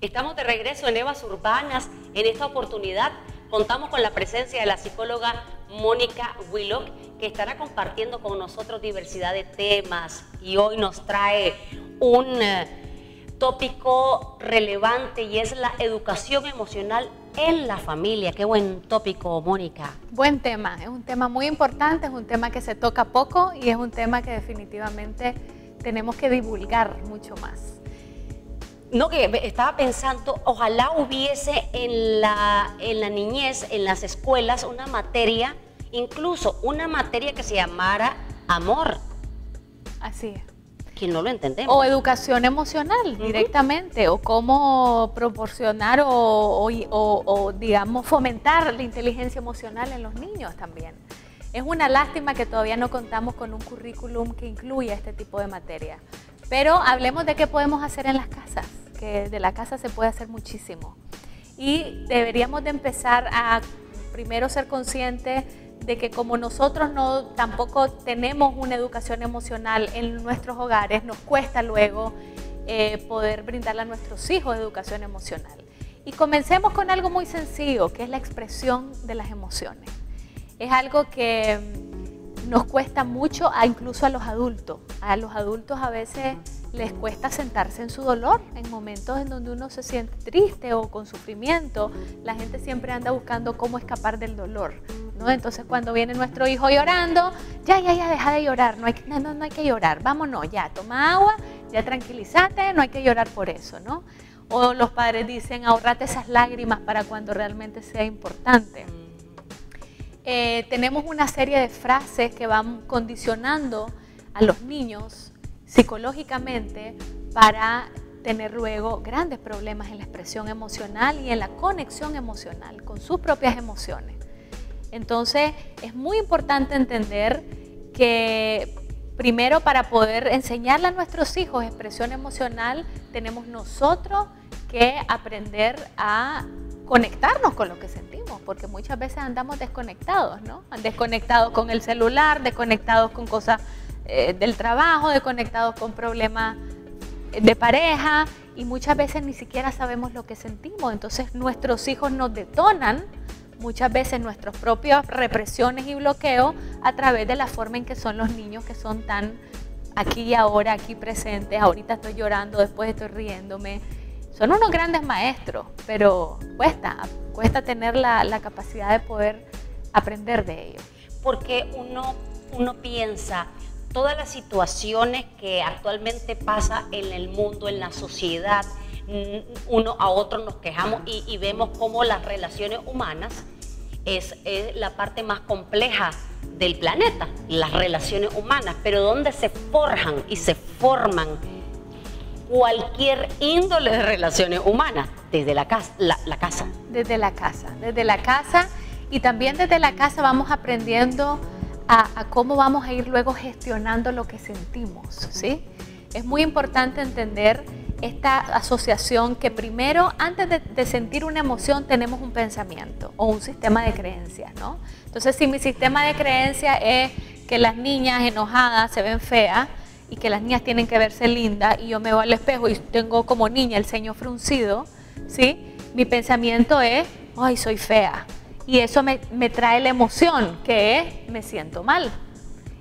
Estamos de regreso en Evas Urbanas. En esta oportunidad contamos con la presencia de la psicóloga Mónica Willock, que estará compartiendo con nosotros diversidad de temas y hoy nos trae un eh, tópico relevante y es la educación emocional en la familia. Qué buen tópico, Mónica. Buen tema, es un tema muy importante, es un tema que se toca poco y es un tema que definitivamente tenemos que divulgar mucho más. No, que estaba pensando, ojalá hubiese en la, en la niñez, en las escuelas, una materia, incluso una materia que se llamara amor. Así es. Que no lo entendemos. O educación emocional directamente, o cómo proporcionar o, o, digamos, fomentar la inteligencia emocional en los niños también. Es una lástima que todavía no contamos con un currículum que incluya este tipo de materia. Pero hablemos de qué podemos hacer en las casas que de la casa se puede hacer muchísimo. Y deberíamos de empezar a primero ser conscientes de que como nosotros no tampoco tenemos una educación emocional en nuestros hogares, nos cuesta luego eh, poder brindarle a nuestros hijos educación emocional. Y comencemos con algo muy sencillo, que es la expresión de las emociones. Es algo que nos cuesta mucho, a incluso a los adultos. A los adultos a veces les cuesta sentarse en su dolor, en momentos en donde uno se siente triste o con sufrimiento, la gente siempre anda buscando cómo escapar del dolor. Entonces cuando viene nuestro hijo llorando, ya, ya, ya, deja de llorar, no hay, no, no, hay que llorar, vámonos, ya, toma agua, ya tranquilízate, no hay que llorar por eso, ¿no? O los padres dicen, ahorrate esas lágrimas para cuando realmente sea importante. Eh, tenemos una serie de frases que van condicionando a los niños psicológicamente para tener luego grandes problemas en la expresión emocional y en la conexión emocional con sus propias emociones. Entonces es muy importante entender que primero para poder enseñarle a nuestros hijos expresión emocional tenemos nosotros que aprender a conectarnos con lo que sentimos, porque muchas veces andamos desconectados, ¿no? Desconectados con el celular, desconectados con cosas eh, del trabajo, desconectados con problemas de pareja y muchas veces ni siquiera sabemos lo que sentimos. Entonces nuestros hijos nos detonan muchas veces nuestras propias represiones y bloqueos a través de la forma en que son los niños que son tan aquí y ahora, aquí presentes, ahorita estoy llorando, después estoy riéndome. Son unos grandes maestros, pero cuesta, cuesta tener la, la capacidad de poder aprender de ellos. Porque uno, uno piensa, todas las situaciones que actualmente pasa en el mundo, en la sociedad, mm, uno a otro nos quejamos y, vemos cómo las relaciones humanas es, la parte más compleja del planeta, las relaciones humanas, pero donde se forjan y se forman cualquier índole de relaciones humanas, desde la casa, la casa. Desde la casa, desde la casa. Y también desde la casa vamos aprendiendo a, cómo vamos a ir luego gestionando lo que sentimos, ¿sí? Es muy importante entender esta asociación que primero, antes de, sentir una emoción, tenemos un pensamiento o un sistema de creencias, ¿no? Entonces, si mi sistema de creencias es que las niñas enojadas se ven feas y que las niñas tienen que verse lindas y yo me veo al espejo y tengo como niña el ceño fruncido, ¿sí? Mi pensamiento es, ay, soy fea, y eso me, trae la emoción, que es me siento mal.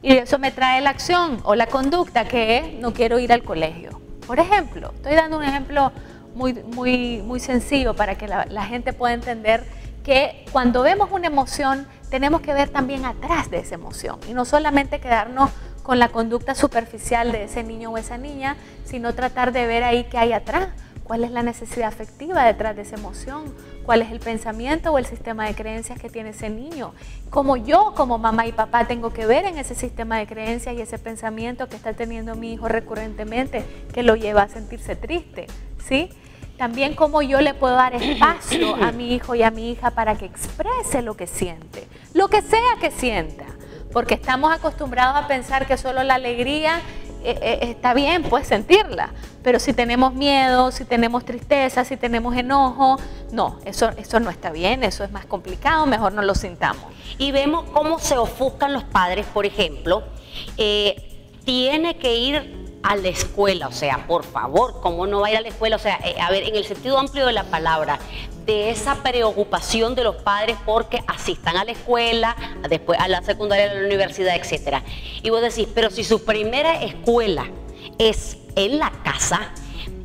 Y eso me trae la acción o la conducta, que es no quiero ir al colegio. Por ejemplo, estoy dando un ejemplo muy, muy, muy sencillo para que la, la gente pueda entender que cuando vemos una emoción tenemos que ver también atrás de esa emoción y no solamente quedarnos con la conducta superficial de ese niño o esa niña, sino tratar de ver ahí qué hay atrás, cuál es la necesidad afectiva detrás de esa emoción, cuál es el pensamiento o el sistema de creencias que tiene ese niño. Como yo, como mamá y papá, tengo que ver en ese sistema de creencias y ese pensamiento que está teniendo mi hijo recurrentemente, que lo lleva a sentirse triste, ¿sí? También cómo yo le puedo dar espacio a mi hijo y a mi hija para que exprese lo que siente, lo que sea que sienta, porque estamos acostumbrados a pensar que solo la alegría eh, eh, está bien, pues sentirla, Pero si tenemos miedo, si tenemos tristeza, si tenemos enojo, no, eso, eso no está bien, eso es más complicado, mejor no lo sintamos. Y vemos cómo se ofuscan los padres, por ejemplo, eh, tiene que ir a la escuela, o sea, por favor, ¿cómo no va a ir a la escuela? O sea, eh, a ver, en el sentido amplio de la palabra, de esa preocupación de los padres porque asistan a la escuela, después a la secundaria, a la universidad, etcétera. Y vos decís, pero si su primera escuela es en la casa,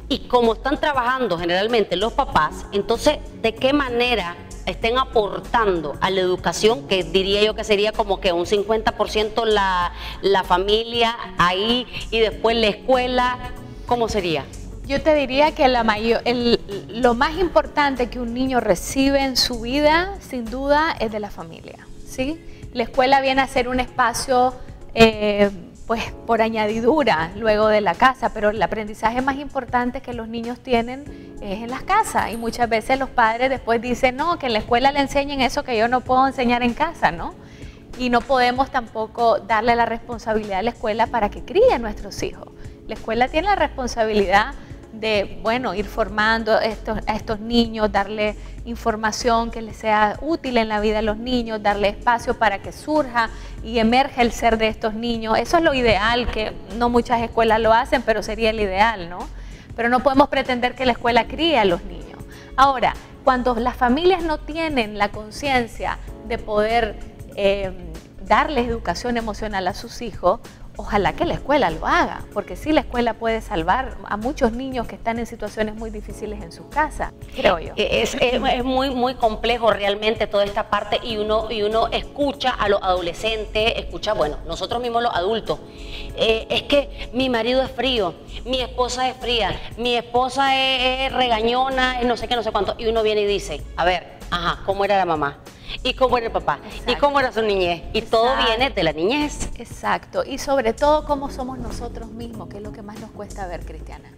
y como están trabajando generalmente los papás, entonces, ¿de qué manera estén aportando a la educación, que diría yo que sería como que un 50% la, la familia ahí y después la escuela, ¿cómo sería? Yo te diría que la mayor, lo más importante que un niño recibe en su vida, sin duda, es de la familia. ¿sí? La escuela viene a ser un espacio eh, pues por añadidura luego de la casa, pero el aprendizaje más importante que los niños tienen es en las casas y muchas veces los padres después dicen, no, que en la escuela le enseñen eso que yo no puedo enseñar en casa, ¿no? Y no podemos tampoco darle la responsabilidad a la escuela para que críe a nuestros hijos. La escuela tiene la responsabilidad de, bueno, ir formando estos, a estos niños, darle información que les sea útil en la vida de los niños, darle espacio para que surja y emerja el ser de estos niños. Eso es lo ideal, que no muchas escuelas lo hacen, pero sería el ideal, ¿no? Pero no podemos pretender que la escuela críe a los niños. Ahora, cuando las familias no tienen la conciencia de poder eh, darles educación emocional a sus hijos, ojalá que la escuela lo haga, porque sí la escuela puede salvar a muchos niños que están en situaciones muy difíciles en sus casas, creo yo. Eh, es, muy, muy complejo realmente toda esta parte y uno, y uno escucha a los adolescentes, escucha, bueno, nosotros mismos los adultos, eh, es que mi marido es frío, mi esposa es fría, mi esposa es, regañona, no sé qué, no sé cuánto, y uno viene y dice, a ver, ajá, ¿cómo era la mamá? Y cómo era el papá, y cómo era su niñez. Y todo viene de la niñez. Exacto. Y sobre todo cómo somos nosotros mismos, que es lo que más nos cuesta ver, Cristiana.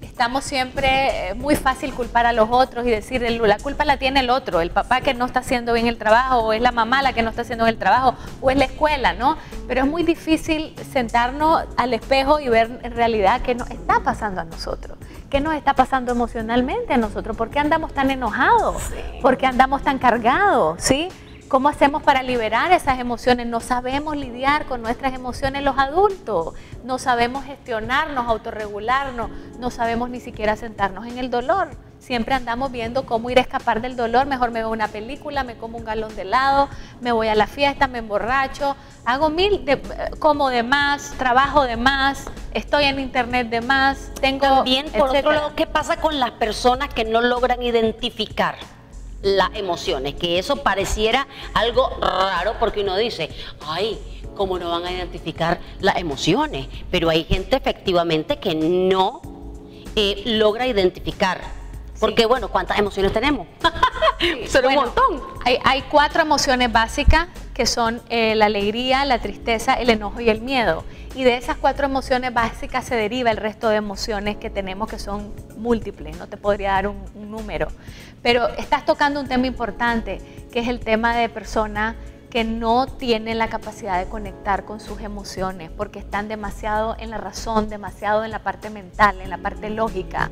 Estamos siempre, eh, muy fácil culpar a los otros y decir, la culpa la tiene el otro, el papá que no está haciendo bien el trabajo, o es la mamá la que no está haciendo bien el trabajo, o es la escuela, ¿no? Pero es muy difícil sentarnos al espejo y ver en realidad qué nos está pasando a nosotros. ¿Qué nos está pasando emocionalmente a nosotros? ¿Por qué andamos tan enojados? ¿Por qué andamos tan cargados? ¿Sí? ¿Cómo hacemos para liberar esas emociones? No sabemos lidiar con nuestras emociones los adultos, no sabemos gestionarnos, autorregularnos, no sabemos ni siquiera sentarnos en el dolor. Siempre andamos viendo cómo ir a escapar del dolor. Mejor me veo una película, me como un galón de helado, me voy a la fiesta, me emborracho, hago mil, de, como de más, trabajo de más, estoy en internet de más, tengo... También, por otro lado, ¿qué pasa con las personas que no logran identificar? las emociones, que eso pareciera algo raro porque uno dice, ay, ¿cómo no van a identificar las emociones? Pero hay gente efectivamente que no eh, logra identificar porque bueno, ¿cuántas emociones tenemos? un montón. Hay, cuatro emociones básicas que son eh, la alegría, la tristeza, el enojo y el miedo. Y de esas cuatro emociones básicas se deriva el resto de emociones que tenemos que son múltiples. No te podría dar un, un número. Pero estás tocando un tema importante, que es el tema de personas que no tienen la capacidad de conectar con sus emociones porque están demasiado en la razón, demasiado en la parte mental, en la parte lógica.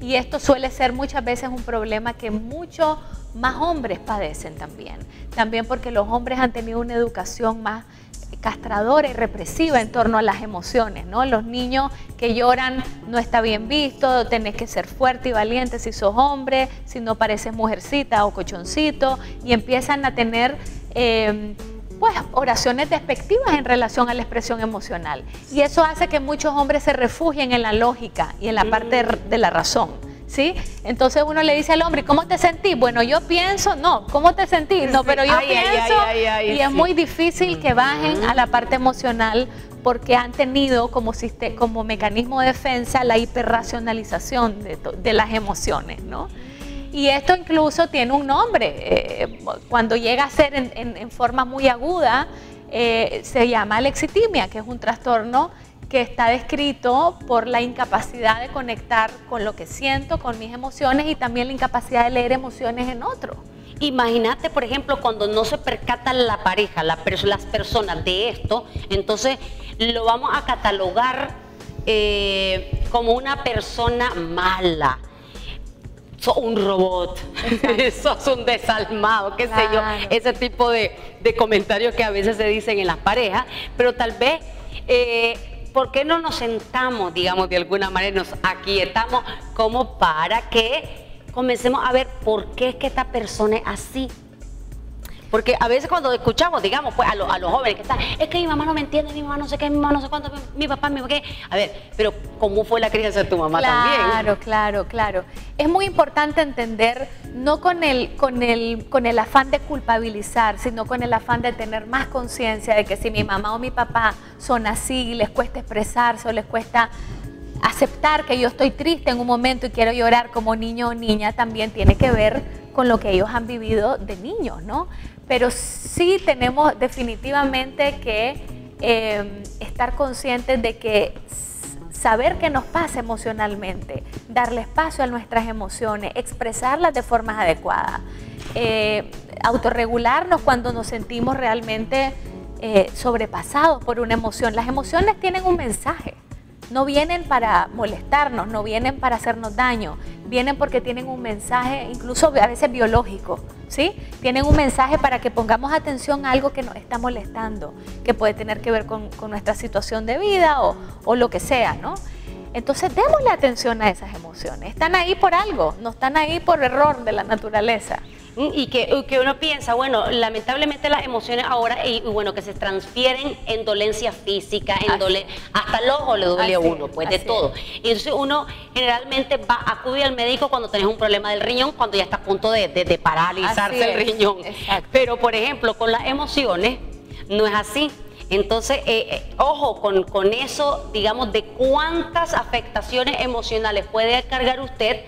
Y esto suele ser muchas veces un problema que muchos más hombres padecen también. También porque los hombres han tenido una educación más castradora y represiva en torno a las emociones, ¿no? Los niños que lloran no está bien visto, tenés que ser fuerte y valiente si sos hombre, si no pareces mujercita o cochoncito, y empiezan a tener eh, pues oraciones despectivas en relación a la expresión emocional. Y eso hace que muchos hombres se refugien en la lógica y en la parte de la razón. ¿Sí? Entonces uno le dice al hombre, ¿cómo te sentís? Bueno, yo pienso, no, ¿cómo te sentís? No, pero yo pienso. y es muy difícil que bajen a la parte emocional porque han tenido como, como mecanismo de defensa la hiperracionalización de, de las emociones, ¿no? Y esto incluso tiene un nombre. Eh, cuando llega a ser en, forma muy aguda, eh, se llama alexitimia, que es un trastorno que está descrito por la incapacidad de conectar con lo que siento, con mis emociones y también la incapacidad de leer emociones en otro. Imagínate, por ejemplo, cuando no se percata la pareja, las personas de esto, entonces lo vamos a catalogar eh, como una persona mala. Sos un robot, sos un desalmado, qué sé yo, ese tipo de, comentarios que a veces se dicen en las parejas, pero tal vez, eh, ¿por qué no nos sentamos, digamos, de alguna manera, nos aquietamos como para que comencemos a ver por qué es que esta persona es así? Porque a veces cuando escuchamos, digamos, pues a, a, los jóvenes que están, es que mi mamá no me entiende, mi mamá no sé qué, mi mamá no sé cuánto, mi, papá, mi qué. A ver, pero ¿cómo fue la crianza de tu mamá también? Claro, claro, claro. Es muy importante entender, no con el, con, el, con el afán de culpabilizar, sino con el afán de tener más conciencia de que si mi mamá o mi papá son así, les cuesta expresarse o les cuesta aceptar que yo estoy triste en un momento y quiero llorar como niño o niña, también tiene que ver con lo que ellos han vivido de niños, ¿no? pero sí tenemos definitivamente que eh, estar conscientes de que saber qué nos pasa emocionalmente, darle espacio a nuestras emociones, expresarlas de formas adecuadas, eh, autorregularnos cuando nos sentimos realmente eh, sobrepasados por una emoción. Las emociones tienen un mensaje, no vienen para molestarnos, no vienen para hacernos daño, vienen porque tienen un mensaje incluso a veces biológico. ¿sí? Tienen un mensaje para que pongamos atención a algo que nos está molestando, que puede tener que ver con, nuestra situación de vida o, o, lo que sea, ¿no? Entonces démosle atención a esas emociones. Están ahí por algo, no están ahí por error de la naturaleza. Y que, que, uno piensa, bueno, lamentablemente las emociones ahora, y, bueno, que se transfieren en dolencia física, en hasta el ojo le duele a uno, pues de todo. Y entonces uno generalmente va, acude al médico cuando tenés un problema del riñón, cuando ya está a punto de, de, paralizarse el riñón. Pero, por ejemplo, con las emociones, no es así. Entonces, eh, eh, ojo con, con, eso, digamos, de cuántas afectaciones emocionales puede cargar usted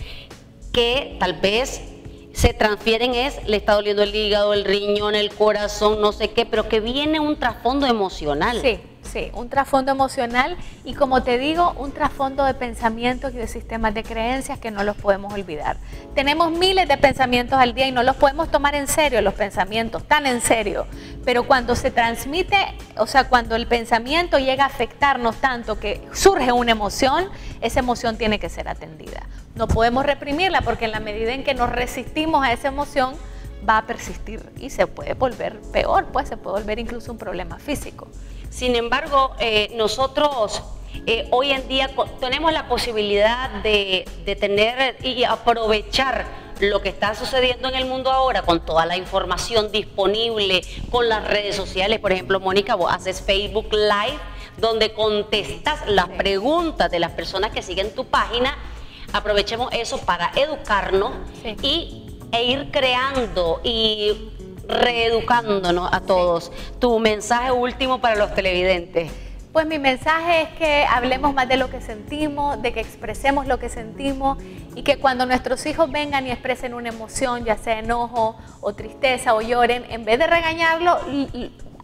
que tal vez se transfieren es, le está doliendo el hígado, el riñón, el corazón, no sé qué, pero que viene un trasfondo emocional. Sí, sí, un trasfondo emocional y como te digo, un trasfondo de pensamientos y de sistemas de creencias que no los podemos olvidar. Tenemos miles de pensamientos al día y no los podemos tomar en serio, los pensamientos, tan en serio, pero cuando se transmite, o sea, cuando el pensamiento llega a afectarnos tanto que surge una emoción, esa emoción tiene que ser atendida. No podemos reprimirla porque en la medida en que nos resistimos a esa emoción, va a persistir y se puede volver peor, pues se puede volver incluso un problema físico. Sin embargo, eh, nosotros eh, hoy en día tenemos la posibilidad de, de tener y aprovechar lo que está sucediendo en el mundo ahora con toda la información disponible, con las redes sociales. Por ejemplo, Mónica, vos haces Facebook Live donde contestas las preguntas de las personas que siguen tu página aprovechemos eso para educarnos y, e ir creando y reeducándonos a todos. Tu mensaje último para los televidentes. Pues mi mensaje es que hablemos más de lo que sentimos, de que expresemos lo que sentimos y que cuando nuestros hijos vengan y expresen una emoción, ya sea enojo o tristeza o lloren, en vez de regañarlo,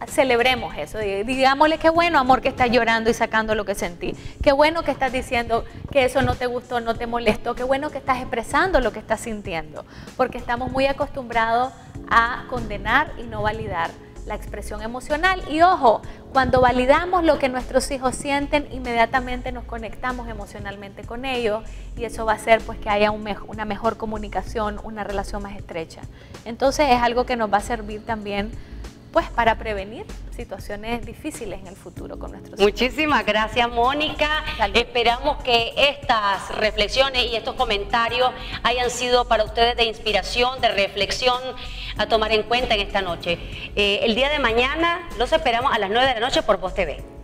celebremos eso, digámosle qué bueno amor que estás llorando y sacando lo que sentí, qué bueno que estás diciendo que eso no te gustó, no te molestó, qué bueno que estás expresando lo que estás sintiendo, porque estamos muy acostumbrados a condenar y no validar la expresión emocional. Y ojo, cuando validamos lo que nuestros hijos sienten, inmediatamente nos conectamos emocionalmente con ellos y eso va a hacer pues que haya una mejor comunicación, una relación más estrecha. Entonces es algo que nos va a servir también pues para prevenir situaciones difíciles en el futuro con nuestros Muchísimas gracias Mónica. Esperamos que estas reflexiones y estos comentarios hayan sido para ustedes de inspiración, de reflexión a tomar en cuenta en esta noche. Eh, el día de mañana los esperamos a las 9 de la noche por Voz TV.